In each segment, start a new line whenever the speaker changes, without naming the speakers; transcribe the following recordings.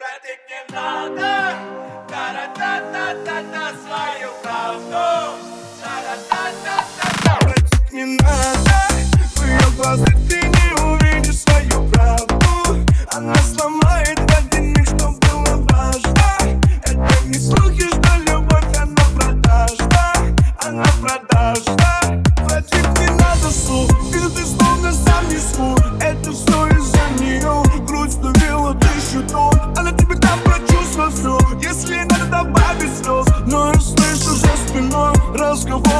Прятать не надо, та-ра-та-та-та-та, свою правду, та-ра-та-та-та-та.
Прятать не надо, в ее глазах бабе слез Но я слышу за спиной разговор.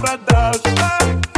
продаж.